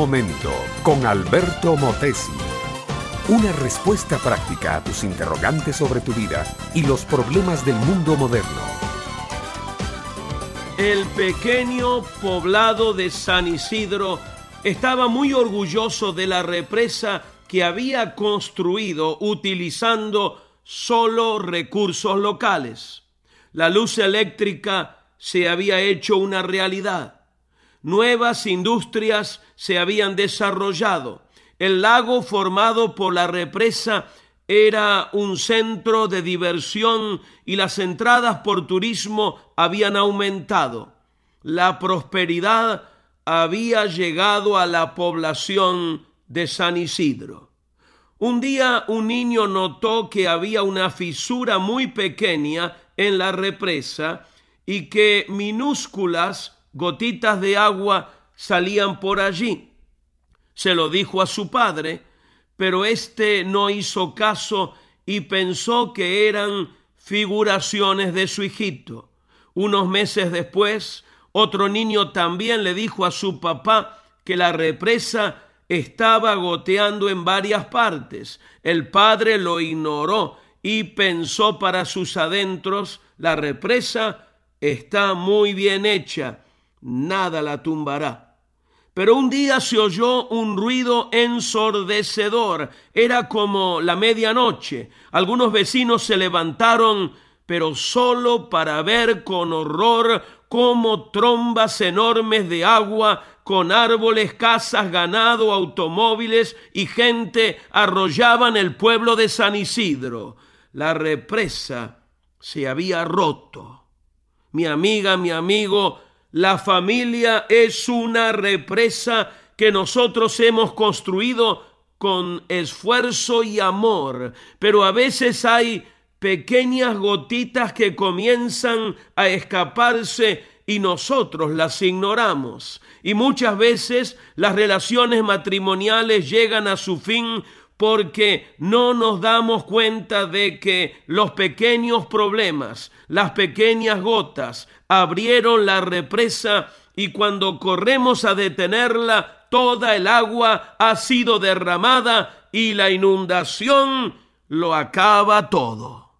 momento con Alberto Motesi. Una respuesta práctica a tus interrogantes sobre tu vida y los problemas del mundo moderno. El pequeño poblado de San Isidro estaba muy orgulloso de la represa que había construido utilizando solo recursos locales. La luz eléctrica se había hecho una realidad. Nuevas industrias se habían desarrollado. El lago formado por la represa era un centro de diversión y las entradas por turismo habían aumentado. La prosperidad había llegado a la población de San Isidro. Un día un niño notó que había una fisura muy pequeña en la represa y que minúsculas gotitas de agua salían por allí. Se lo dijo a su padre, pero éste no hizo caso y pensó que eran figuraciones de su hijito. Unos meses después, otro niño también le dijo a su papá que la represa estaba goteando en varias partes. El padre lo ignoró y pensó para sus adentros, la represa está muy bien hecha, nada la tumbará. Pero un día se oyó un ruido ensordecedor, era como la medianoche. Algunos vecinos se levantaron, pero solo para ver con horror cómo trombas enormes de agua con árboles, casas, ganado, automóviles y gente arrollaban el pueblo de San Isidro. La represa se había roto mi amiga, mi amigo, la familia es una represa que nosotros hemos construido con esfuerzo y amor, pero a veces hay pequeñas gotitas que comienzan a escaparse y nosotros las ignoramos. Y muchas veces las relaciones matrimoniales llegan a su fin porque no nos damos cuenta de que los pequeños problemas, las pequeñas gotas, abrieron la represa y cuando corremos a detenerla, toda el agua ha sido derramada y la inundación lo acaba todo.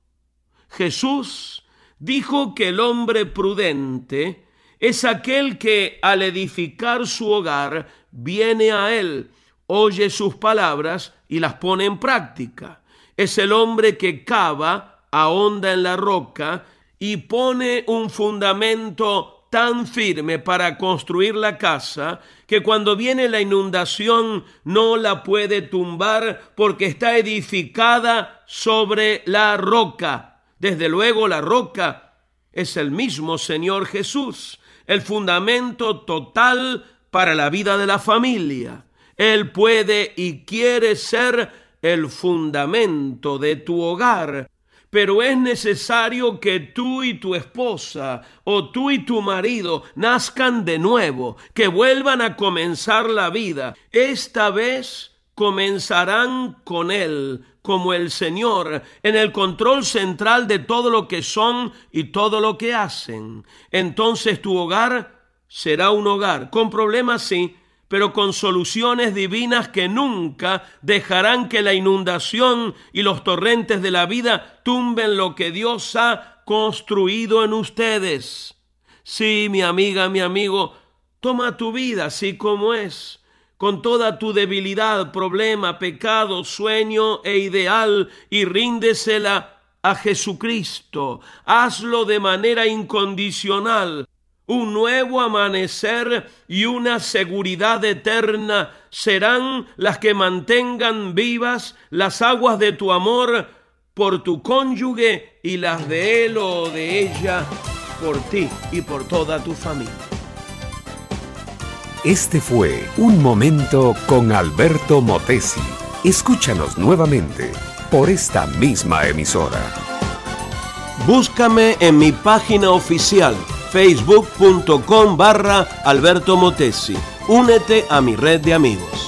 Jesús dijo que el hombre prudente es aquel que al edificar su hogar viene a él oye sus palabras y las pone en práctica. Es el hombre que cava, ahonda en la roca y pone un fundamento tan firme para construir la casa que cuando viene la inundación no la puede tumbar porque está edificada sobre la roca. Desde luego la roca es el mismo Señor Jesús, el fundamento total para la vida de la familia. Él puede y quiere ser el fundamento de tu hogar. Pero es necesario que tú y tu esposa o tú y tu marido nazcan de nuevo, que vuelvan a comenzar la vida. Esta vez comenzarán con Él como el Señor en el control central de todo lo que son y todo lo que hacen. Entonces tu hogar será un hogar con problemas, sí, pero con soluciones divinas que nunca dejarán que la inundación y los torrentes de la vida tumben lo que Dios ha construido en ustedes. Sí, mi amiga, mi amigo, toma tu vida así como es, con toda tu debilidad, problema, pecado, sueño e ideal, y ríndesela a Jesucristo. Hazlo de manera incondicional, un nuevo amanecer y una seguridad eterna serán las que mantengan vivas las aguas de tu amor por tu cónyuge y las de él o de ella por ti y por toda tu familia. Este fue Un Momento con Alberto Motesi. Escúchanos nuevamente por esta misma emisora. Búscame en mi página oficial facebook.com barra Alberto Motesi. Únete a mi red de amigos.